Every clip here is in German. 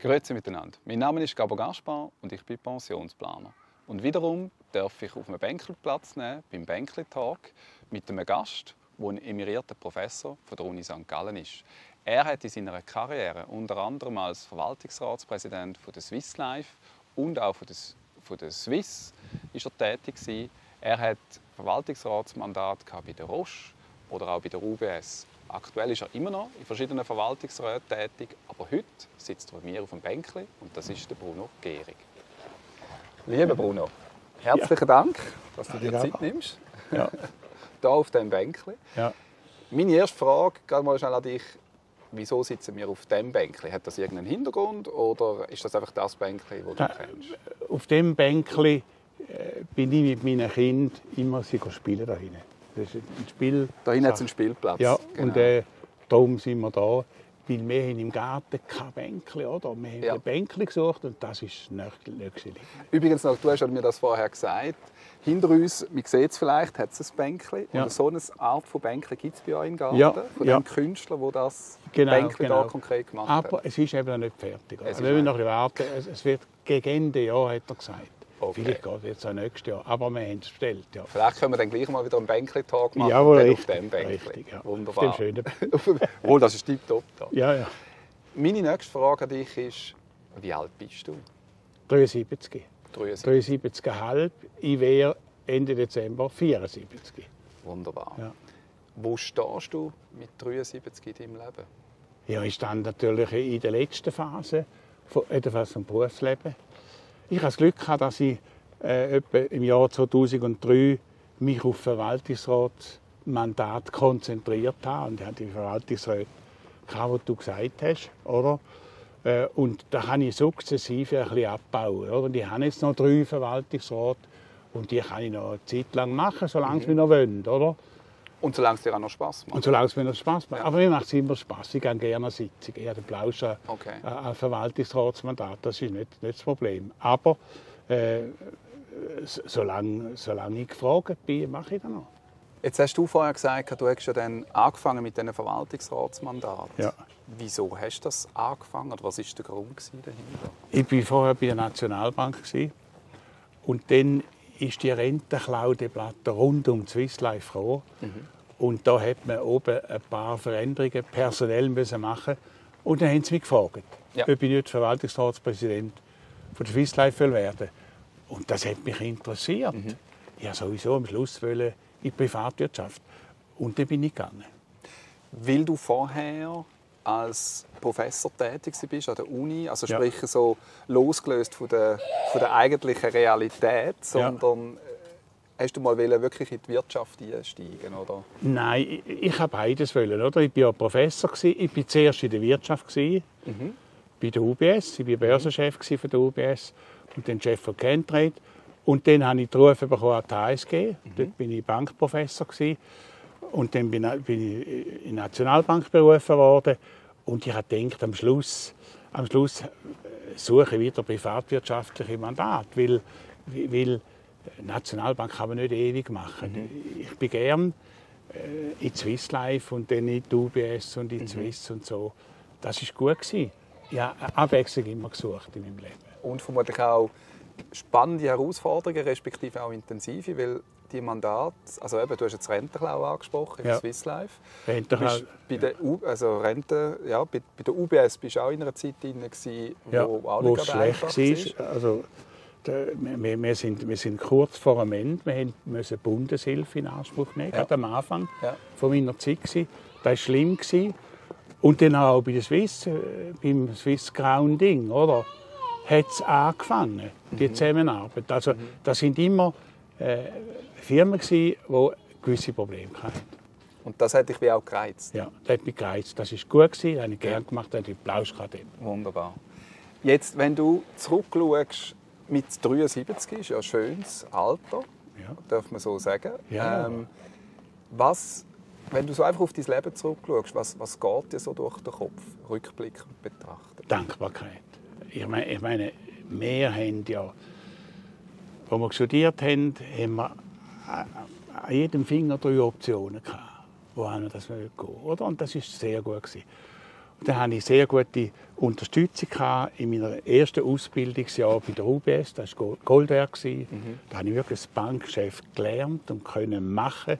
Grüezi miteinander. Mein Name ist Gabo Gaspar und ich bin Pensionsplaner. Und wiederum darf ich auf einem Platz nehmen, beim Bänkli Talk, mit einem Gast, der ein emerierter Professor von der Uni St. Gallen ist. Er hat in seiner Karriere unter anderem als Verwaltungsratspräsident von der Swiss Life und auch von der, von der Swiss ist er tätig gewesen. Er hat Verwaltungsratsmandat bei der Roche oder auch bei der UBS. Aktuell ist er immer noch in verschiedenen Verwaltungsräten tätig, aber heute sitzt er bei mir auf dem Bänkli und das ist der Bruno Gehrig. Lieber Bruno, herzlichen ja. Dank, dass du dir Zeit nimmst. Ja. Hier auf diesem Bänkli. Ja. Meine erste Frage, gerade mal schnell an dich. Wieso sitzen wir auf diesem Bänkli? Hat das irgendeinen Hintergrund oder ist das einfach das Bänkli, das du da, kennst? Auf dem Bänkli äh, bin ich mit meinen Kindern immer spielen da hinten. Das ist ein Spiel. Da hinten hat es einen Spielplatz. Ja, genau. und äh, darum sind wir da. Weil wir haben im Garten kein Bänkli, oder? Wir haben ja. ein Bänkli gesucht und das ist nicht, nicht Übrigens, noch, du hast mir das vorher gesagt, hinter uns, man sieht es vielleicht, hat es ein Bänkli. Ja. Und so eine Art von Bänkli gibt es bei euch im Garten, ja. von ja. dem Künstler, der das genau, Bänkli genau. da konkret gemacht hat. Aber es ist eben noch nicht fertig. Also, wir müssen noch warten. Es wird gegen Ende Jahr, hat er gesagt. Okay. Vielleicht geht es jetzt auch nächstes Jahr, aber wir haben es bestellt. Ja. Vielleicht können wir dann gleich mal wieder einen Bänkli-Tag machen. Jawohl, richtig, auf dem Bänkli. Richtig, ja. Wunderbar. Auf dem schönen Wohl, das ist tiptop. Ja, ja. Meine nächste Frage an dich ist, wie alt bist du? 73. 73. 73,5. Ich wäre Ende Dezember 74. Wunderbar. Ja. Wo stehst du mit 73 in deinem Leben? Ja, ich stand natürlich in der letzten Phase, jedenfalls vom Berufsleben. Ich habe das Glück gehabt, dass ich äh, im Jahr 2003 mich auf Verwaltungsratsmandat konzentriert habe. Und ich hatte die Verwaltungsräte, was du gesagt hast, oder? Äh, und da kann ich sukzessive ein bisschen abbauen. Oder? Und ich habe jetzt noch drei Verwaltungsräte und die kann ich noch eine Zeit lang machen, solange mhm. sie noch wollen, oder? Und solange es dir auch noch Spass macht. Und solange es mir noch Spass macht. Ja. Aber mir macht es immer Spass. Ich gehe gerne an Sitzungen. Ich habe Plausch an, okay. an Verwaltungsratsmandat. Das ist nicht, nicht das Problem. Aber äh, solange, solange ich gefragt bin, mache ich das noch. Jetzt hast du vorher gesagt, du hast ja dann angefangen mit diesen Verwaltungsratsmandaten. Ja. Wieso hast du das angefangen oder was war der Grund dahinter? Ich war vorher bei der Nationalbank und dann ist die Rentenklaudeplatte rund um Swiss Life gekommen. Mhm. Und da hat man oben ein paar Veränderungen personell müssen machen Und dann haben sie mich gefragt, ja. ob ich nicht Verwaltungsratspräsident von der Swiss Life werden Und das hat mich interessiert. Mhm. Ich wollte sowieso am Schluss in die Privatwirtschaft. Und dann bin ich gegangen. Weil du vorher als Professor tätig bist an der Uni, also sprich ja. so losgelöst von der, von der eigentlichen Realität, sondern ja. Äh, hast du mal wirklich in die Wirtschaft einsteigen oder? Nein, ich, ich habe beides wollen, oder? Ich war ja Professor ich war zuerst in der Wirtschaft mhm. bei der UBS, ich war Börsenchef von der UBS und dann Chef von Kentrade und dann habe ich den Ruf bekommen an die HSG, mhm. dort bin ich Bankprofessor und dann bin, ich in die Nationalbank berufen worden. Und ich habe gedacht, am Schluss, am Schluss äh, suche ich wieder privatwirtschaftliche Mandate, weil, weil Nationalbank kann man nicht ewig machen. Mhm. Ich bin gern äh, in Swiss Life und dann in die UBS und in mhm. Swiss und so. Das ist gut gewesen. Ja, Abwechslung immer gesucht in meinem Leben. Und vermutlich auch spannende Herausforderungen, respektive auch intensive, weil die Mandate, also eben, du hast jetzt Rentenklau angesprochen, ja. Swiss Life. Rentenklau. Bei der, U, also Rente, ja, bei, bei, der UBS bist du auch in einer Zeit drin, gewesen, wo ja, nicht schlecht war. Also, wir, wir, sind, wir sind kurz vor dem Ende. Wir mussten Bundeshilfe in Anspruch nehmen, ja. am Anfang ja. von meiner Zeit. Das war schlimm. Und dann auch bei der Swiss, äh, beim Swiss Grounding, oder? Hat es angefangen, die mhm. Zusammenarbeit. Also, mhm. das sind immer äh, Firmen, die gewisse Probleme hatten. Und das hat dich wie auch gereizt? Ja, das hat mich gereizt. Das war gut, das habe ich gerne gemacht, habe ich Applaus gehabt. Wunderbar. Jetzt, wenn du zurückschaust, mit 73 ist ja ein schönes Alter, ja. darf man so sagen. Ja. Ähm, was, wenn du so einfach auf dein Leben zurückschaust, was, was geht dir so durch den Kopf, rückblickend betrachtet? Dankbarkeit. Ich meine, ich meine wir haben ja, als wir studiert haben, haben wir an jedem Finger drei Optionen gehabt, wohin das gehen oder? Und das war sehr gut. Gewesen. Und dann hatte ich sehr gute Unterstützung in meinem ersten Ausbildungsjahr bei der UBS. Das war Goldwerk. Mhm. Da habe ich wirklich das Bankgeschäft gelernt und können machen.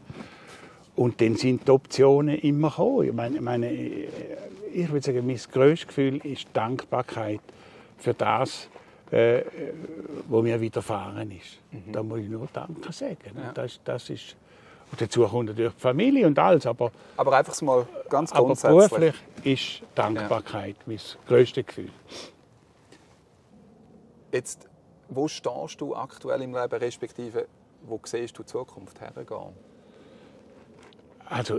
Und dann sind die Optionen immer gekommen. Ich meine, meine ich würde sagen, mein grösstes Gefühl ist Dankbarkeit für das, äh, was mir widerfahren ist. Mhm. Da muss ich nur Danke sagen. Ja. Das, das ist, und dazu kommt natürlich die Familie und alles. Aber, aber einfach mal ganz grundsätzlich. Aber beruflich ist Dankbarkeit ja. mein grösstes Gefühl. Jetzt, wo stehst du aktuell im Leben, respektive wo siehst du die Zukunft hergehen? Also,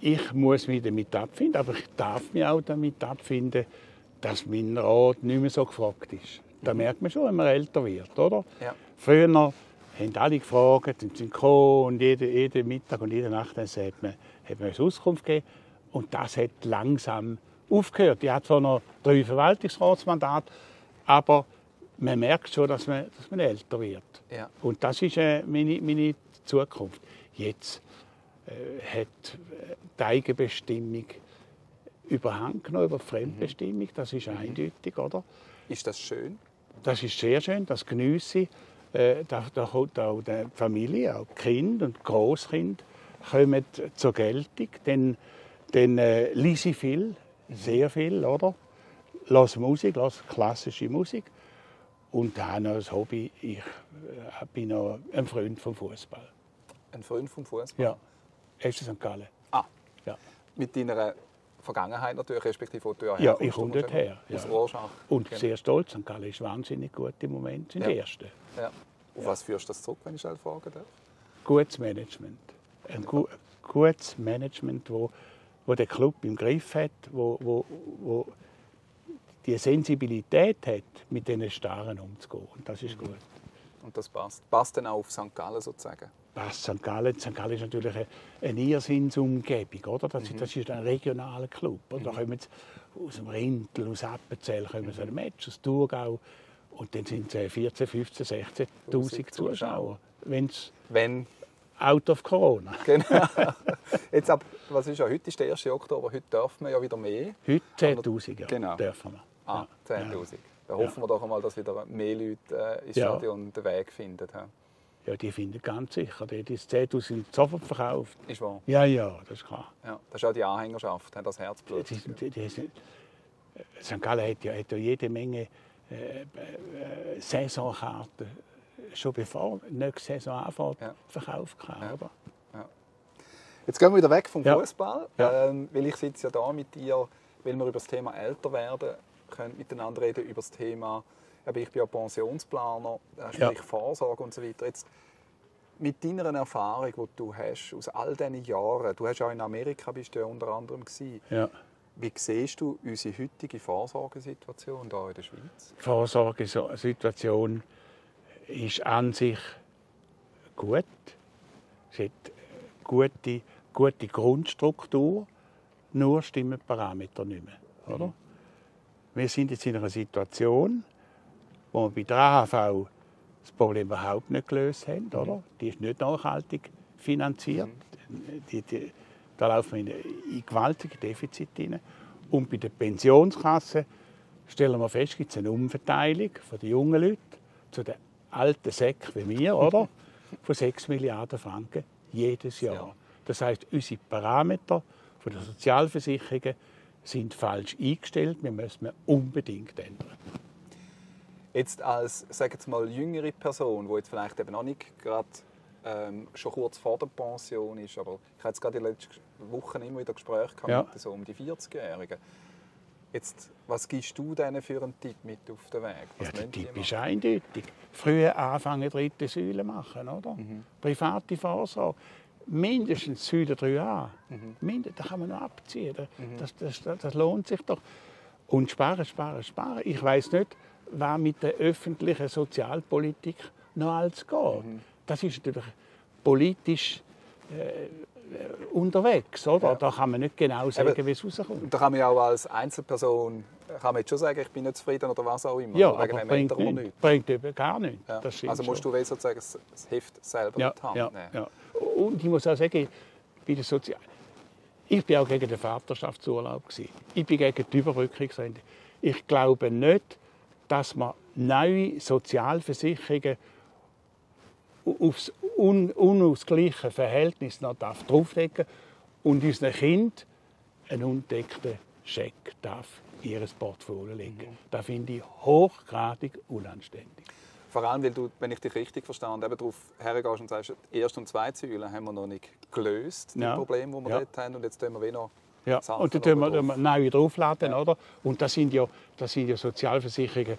ich muss mich damit abfinden, aber ich darf mich auch damit abfinden, dass mein Rat nicht mehr so gefragt ist. Da merkt man schon, wenn man älter wird, oder? Ja. Früher haben alle gefragt und sind gekommen und jeden, jeden Mittag und jede Nacht hat man, hat man eine Auskunft gegeben. Und das hat langsam aufgehört. Ich hatte zwar noch drei Verwaltungsratsmandate, aber man merkt schon, dass man, dass man älter wird. Ja. Und das ist äh, meine, meine Zukunft. Jetzt äh, hat die Eigenbestimmung überhang genommen über die Fremdbestimmung. Das ist mhm. eindeutig, oder? Ist das schön? Das ist sehr schön, das genieße ich. Äh, da, da kommt auch die Familie, auch die Kinder und Großkind kommen zur Geltung. Dann, dann äh, lese ich viel, sehr viel, oder? Lass Musik, lass klassische Musik. Und dann noch das Hobby, ich äh, bin noch ein Freund vom Fußball. Ein Freund vom Fußball? Ja. FC St. Gallen. Ah. Ja. Mit deiner Vergangenheit natürlich, respektive wo du ja Ja, ich komme her. Ja. Und genau. sehr stolz, St. Gallen ist wahnsinnig gut im Moment, sind ja. die Ersten. Ja. Auf ja. was führst du das zurück, wenn ich schnell fragen darf? Gutes Management. Ein gu gutes Management, wo, wo der Club im Griff hat, wo, wo, wo die Sensibilität hat, mit diesen Starren umzugehen. Und das ist mhm. gut. Und das passt. Passt dann auch auf St. Gallen sozusagen? Passt St. Gallen. St. Gallen ist natürlich eine, Irrsinnsumgebung. Oder? Das, mhm. das ist ein regionaler Club. Und mhm. Da kommen aus dem Rintel, aus Appenzell, kommen so ein Match, aus Thurgau. Und dann sind es 14, 15, 16'000 Zuschauer. Wenn's Wenn out of Corona. Genau. Jetzt ab, was ist ja, heute ist der 1. Oktober, heute dürfen wir ja wieder mehr. Heute 10'000, ja, genau. dürfen wir. Ah, 10'000. Ja. Da hoffen ja. wir doch einmal, dass wieder mehr Leute äh, ins Stadion ja. den Weg finden. Ja, die finden ganz sicher. Die ist 10'000 sofort verkauft. Ist wahr? Ja, ja, das ist klar. Ja, das ist auch die Anhängerschaft, das Herzblut. Die, die, die, St. Gallen hat ja, hat ja jede Menge äh, äh, Saisonkarten schon bevor nächste Saison anfängt, ja. verkauft ja. oder? Ja. Jetzt gehen wir wieder weg vom Fußball, ähm, weil ich sitze ja da mit dir, weil wir über das Thema älter werden können miteinander reden über das Thema. Ich bin ja Pensionsplaner, äh, sprich Vorsorge und so weiter. Jetzt, mit deiner Erfahrung, die du hast aus all diesen Jahren, du hast ja in Amerika bist du ja unter anderem gewesen. Ja. Wie siehst du unsere heutige Vorsorgesituation hier in der Schweiz? Die Vorsorgesituation ist an sich gut. Es hat gute, gute Grundstruktur, nur stimmen die Parameter nicht mehr. Oder? Mhm. Wir sind jetzt in einer Situation, wo wir bei der AHV das Problem überhaupt nicht gelöst haben. Mhm. Oder? Die ist nicht nachhaltig finanziert. Mhm. Die, die, da laufen wir in gewaltige Defizite hinein. Und bei der Pensionskasse stellen wir fest, gibt es eine Umverteilung von den jungen Leuten zu den alten Säcken wie mir, oder? Von 6 Milliarden Franken jedes Jahr. Das heißt, unsere Parameter von der Sozialversicherungen sind falsch eingestellt. Wir müssen unbedingt ändern. Jetzt als, sag jetzt mal, jüngere Person, die jetzt vielleicht eben noch nicht gerade ähm, schon kurz vor der Pension ist, aber ich habe jetzt gerade in den letzten Wochen immer wieder Gespräche gehabt ja. mit so um die 40-Jährigen. Jetzt, was gibst du denen für einen Tipp mit auf den Weg? Was ja, der Tipp ist eindeutig. Früher anfangen, dritte Säule machen, oder? Mhm. Private Vorsorge. Mindestens Säule 3a. Mhm. Mindest, da kann man noch abziehen. Mhm. Das, das, das, das, lohnt sich doch. Und sparen, sparen, sparen. Ich weiß nicht, was mit der öffentlichen Sozialpolitik noch alles geht. Mhm. Das ist natürlich politisch äh, unterwegs. Oder? Ja. Da kann man nicht genau sagen, wie es rauskommt. Da kann man ja auch als Einzelperson kann man jetzt schon sagen, ich bin nicht zufrieden oder was auch immer. Ja, aber bringt, nicht, nicht. bringt eben gar nichts. Ja. also musst schon. du sozusagen das Heft selber ja, in die Hand ja, nehmen. Ja. Und ich muss auch sagen, bei der Sozial Ich bin auch gegen den Vaterschaftsurlaub. Ich bin gegen die Überbrückungsrente. Ich glaube nicht, dass man neue Sozialversicherungen aufs un unausgleiche Verhältnis noch drauflegen und unseren Kind einen undeckten Scheck darf in ihr Portfolio legen. Mhm. Das finde ich hochgradig unanständig. Vor allem, weil du, wenn ich dich richtig verstanden habe, darauf hergehst und sagst, die erste und zweite Säule haben wir noch nicht gelöst, die ja. Probleme, die wir ja. dort haben, und jetzt tun wir wieder ja. Sachen und dann tun wir, neu draufladen, ja. oder? Und das sind ja, das sind ja Sozialversicherungen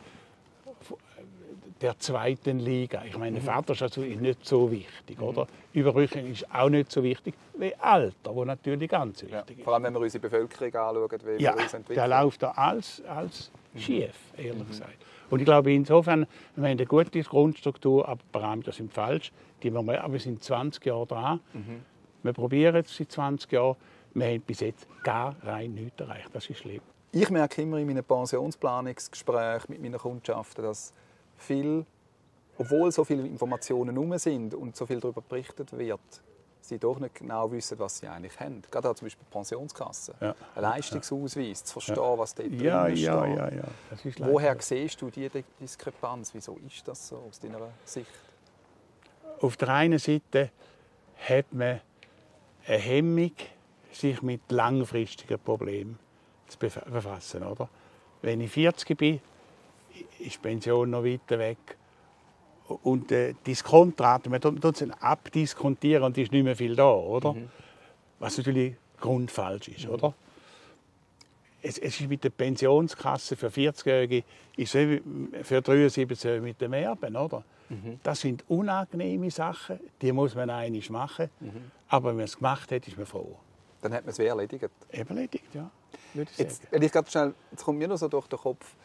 der zweiten Liga. Ich meine, mhm. Vaterschaft ist nicht so wichtig, mhm. oder? Überbrückung ist auch nicht so wichtig wie Alter, wo natürlich ganz wichtig ja. ist. Vor allem, wenn wir unsere Bevölkerung anschauen, wie ja, wir uns entwickeln. der läuft da alles, alles mhm. schief, ehrlich mhm. gesagt. Und ich glaube, insofern, wir haben eine gute Grundstruktur, aber die Parameter sind falsch. Die wir, aber wir sind 20 Jahre dran. Mhm. Wir probieren es seit 20 Jahren. Wir haben bis jetzt gar rein nichts erreicht. Das ist schlimm. Ich merke immer in meinen Pensionsplanungsgesprächen mit meinen Kundschaften, dass viel, obwohl so viele Informationen herum sind und so viel darüber berichtet wird, sie doch nicht genau wissen, was sie eigentlich haben. Gerade auch zum Beispiel Pensionskasse, ja. ein Leistungsausweis, zu verstehen, ja. was dort ja, drin ja, ja, ja. Woher siehst du diese Diskrepanz? Wieso ist das so aus deiner Sicht? Auf der einen Seite hat man eine Hemmung, sich mit langfristigen Problemen zu befassen. Oder? Wenn ich 40 bin, ist die Pension noch weiter weg. Und äh, Diskontrate, man tut es abdiskontieren und ist nicht mehr viel da, oder? Mhm. Was natürlich grundfalsch ist, mhm. oder? Es, es, ist mit der Pensionskasse für 40-Jährige für 73 mit dem Erben, oder? Mhm. Das sind unangenehme Sachen, die muss man eigentlich machen. Mhm. Aber wenn man es gemacht hat, ist man froh. Dann hat man es wie erledigt? Erledigt, ja. Ich jetzt, wenn ich schnell, jetzt kommt mir noch so durch den Kopf,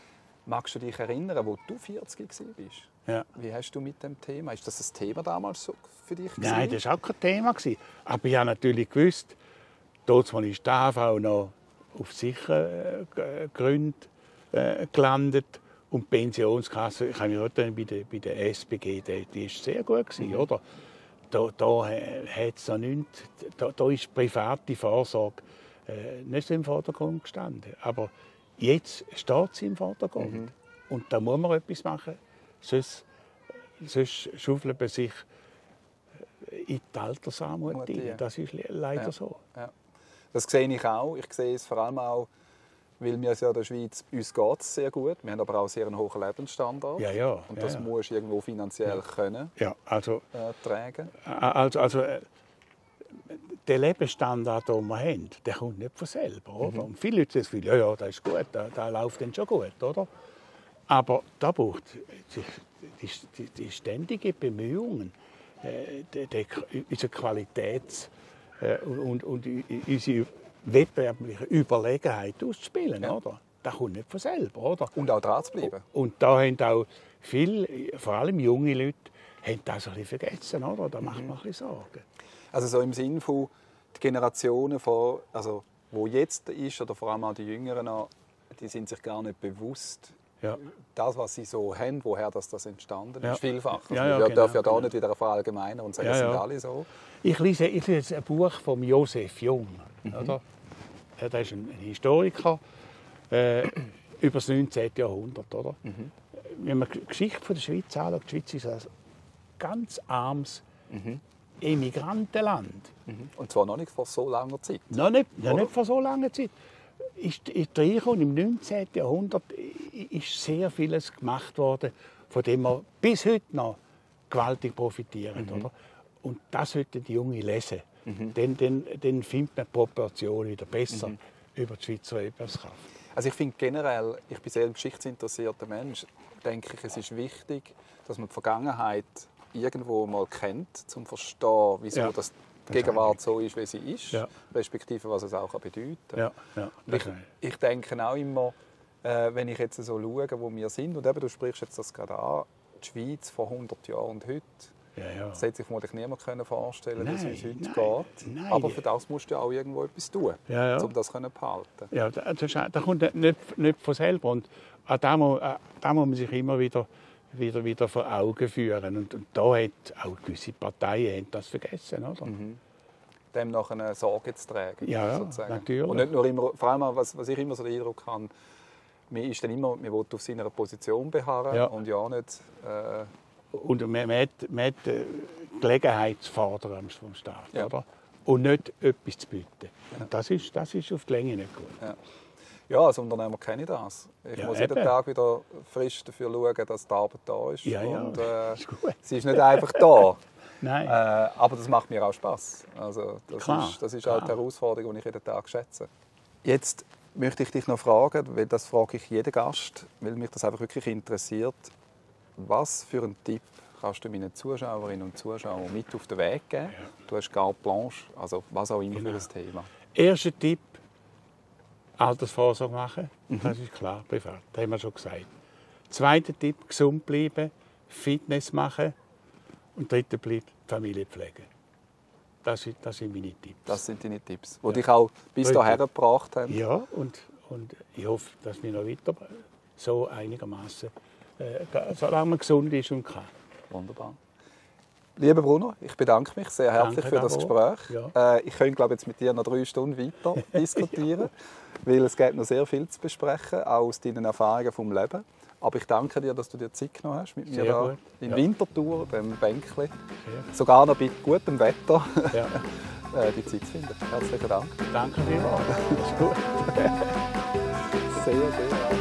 magst du dich erinnern, wo du 40 warst? Ja. Wie hast du mit dem Thema? Ist das ein Thema damals so für dich? Gewesen? Nein, das war auch kein Thema. Aber ich habe natürlich gewusst, dort ist die AV noch auf sicher äh, Gründe äh, gelandet. Und die Pensionskasse, ich habe mich bei der, bei der SBG, die, die ist sehr gut gewesen, mhm. oder? Da, da, äh, noch nichts, da, da ist private Vorsorge äh, nicht so im Vordergrund gestanden. Aber jetzt steht sie im Vordergrund. Mhm. Und da muss man etwas machen. Sonst, sonst schaufelt man sich in die Altersarmut rein. Das ist leider ja. so. Ja. Das sehe ich auch. Ich sehe es vor allem auch, weil wir ja in der Schweiz, uns geht es sehr gut. Wir haben aber auch sehr einen hohen Lebensstandard. Ja, ja. Und das ja, muss irgendwo finanziell ja. können ja, also, äh, tragen. Also, also äh, der Lebensstandard, den wir haben, der kommt nicht von selber. Oder? Mhm. Und viele Leute sagen, ja, ja, das ist gut, da, da läuft dann schon gut. Oder? Aber da braucht die, die, die ständige Bemühungen, äh, die, die, unsere Qualitäts- äh, und, und, unsere wettbewerbliche Überlegenheit auszuspielen. Ja. Oder? Das kommt nicht von selber. Oder? Und auch dran zu bleiben. Und da haben auch viele, vor allem junge Leute, haben das ein bisschen vergessen. Oder? Da macht man ein bisschen Sorgen. Also so im Sinne von die Generationen, von, also, wo jetzt ist, oder vor allem auch die Jüngeren, die sind sich gar nicht bewusst, ja. das, was sie so haben, woher das, das entstanden ja. ist, vielfach. Also ja, ja, man genau, darf ja da genau. nicht wieder verallgemeinern und sagen, ja, es sind alle so. Ich lese, ich lese ein Buch von Josef Jung. Mhm. Oder? Er ist ein Historiker äh, über das 19. Jahrhundert. Oder? Mhm. Wenn man die Geschichte von der Schweiz anschaut, die Schweiz ist ein ganz armes mhm. Emigrantenland. Mhm. Und zwar noch nicht vor so langer Zeit. Noch nicht, noch nicht vor so langer Zeit. Ist, ist und im 19. Jahrhundert ist sehr vieles gemacht worden, von dem wir bis heute noch gewaltig profitieren. Mhm. Oder? Und das sollten die Jungen lesen. Mhm. Dann, dann, dann findet man die Proportion wieder besser mhm. über die Schweizer Wirtschaftskraft. Also ich finde generell, ich bin sehr ein geschichtsinteressierter Mensch, denke ich, es ist wichtig, dass man die Vergangenheit irgendwo mal kennt, um zu verstehen, wieso ja. das die Gegenwart so ist, wie sie ist, ja. respektive was es auch bedeuten kann. Ja. Ja. Ich, ich, denke auch immer, äh, wenn ich jetzt so schaue, wo wir sind, und eben, du sprichst jetzt das gerade an, die Schweiz vor 100 Jahren und heute, ja, ja. Das hätte sich vermutlich niemand vorstellen können, wie es heute nein, geht. Nein. Aber für das musst du auch irgendwo etwas tun, ja, ja. um das zu behalten. Ja, das, das kommt nicht, nicht von selber. Und da muss, da muss man sich immer wieder wieder, wieder vor Augen führen. Und, und da hat auch gewisse Parteien das vergessen. Oder? Mhm. dem nach einer Sorge zu tragen. Ja, sozusagen. natürlich. Und nicht nur immer, vor allem, was, was ich immer so den Eindruck habe, man ist dann immer, man will auf seiner Position beharren Ja. und ja nicht... Äh, Und man, man, hat, man hat äh, Gelegenheit zu fordern vom Staat. Ja. Oder? Und nicht etwas zu bieten. Und das ist, das ist auf die Länge nicht gut. ja, als Unternehmer kenne ich das. Ich Ja, muss jeden eben. Tag wieder frisch dafür schauen, dass die Arbeit da ist. Ja, ja, Und, äh, ist sie ist nicht einfach da. Nein. Äh, aber das macht mir auch Spaß. Also das Klar, ist, das ist auch die. Herausforderung, die ich jeden Tag schätze. Jetzt möchte ich dich noch fragen, weil das frage ich jeden Gast, weil mich das einfach wirklich interessiert. Was für einen Tipp kannst du meinen Zuschauerinnen und Zuschauern mit auf den Weg geben? Du hast carte blanche, also was auch immer Genau. für ein Thema. Erster Tipp: Altersvorsorge machen. Das ist klar, privat. Das haben wir schon gesagt. Zweiter Tipp: gesund bleiben, Fitness machen. Und dritter Tipp: Familie pflegen. Das sind, das sind meine Tipps. Das sind deine Tipps, die dich auch bis dahin gebracht haben. Ja, und, und ich hoffe, dass wir noch weiter so einigermaßen, äh, solange man gesund ist und kann. Wunderbar. Lieber Bruno, ich bedanke mich sehr herzlich Danke, für das. Gespräch. Ja. Äh, ich könnte glaube jetzt mit dir noch drei Stunden weiter diskutieren, weil es gibt noch sehr viel zu besprechen, auch aus deinen Erfahrungen vom Leben. Aber ich danke dir, dass du dir Zeit genommen hast mit mir Sehr da gut. in Ja. Winterthur, beim Bänkli, sogar noch bei gutem Wetter Ja. äh, die Zeit zu finden. Herzlichen Dank. Danke. Das ist gut. Sehr, sehr.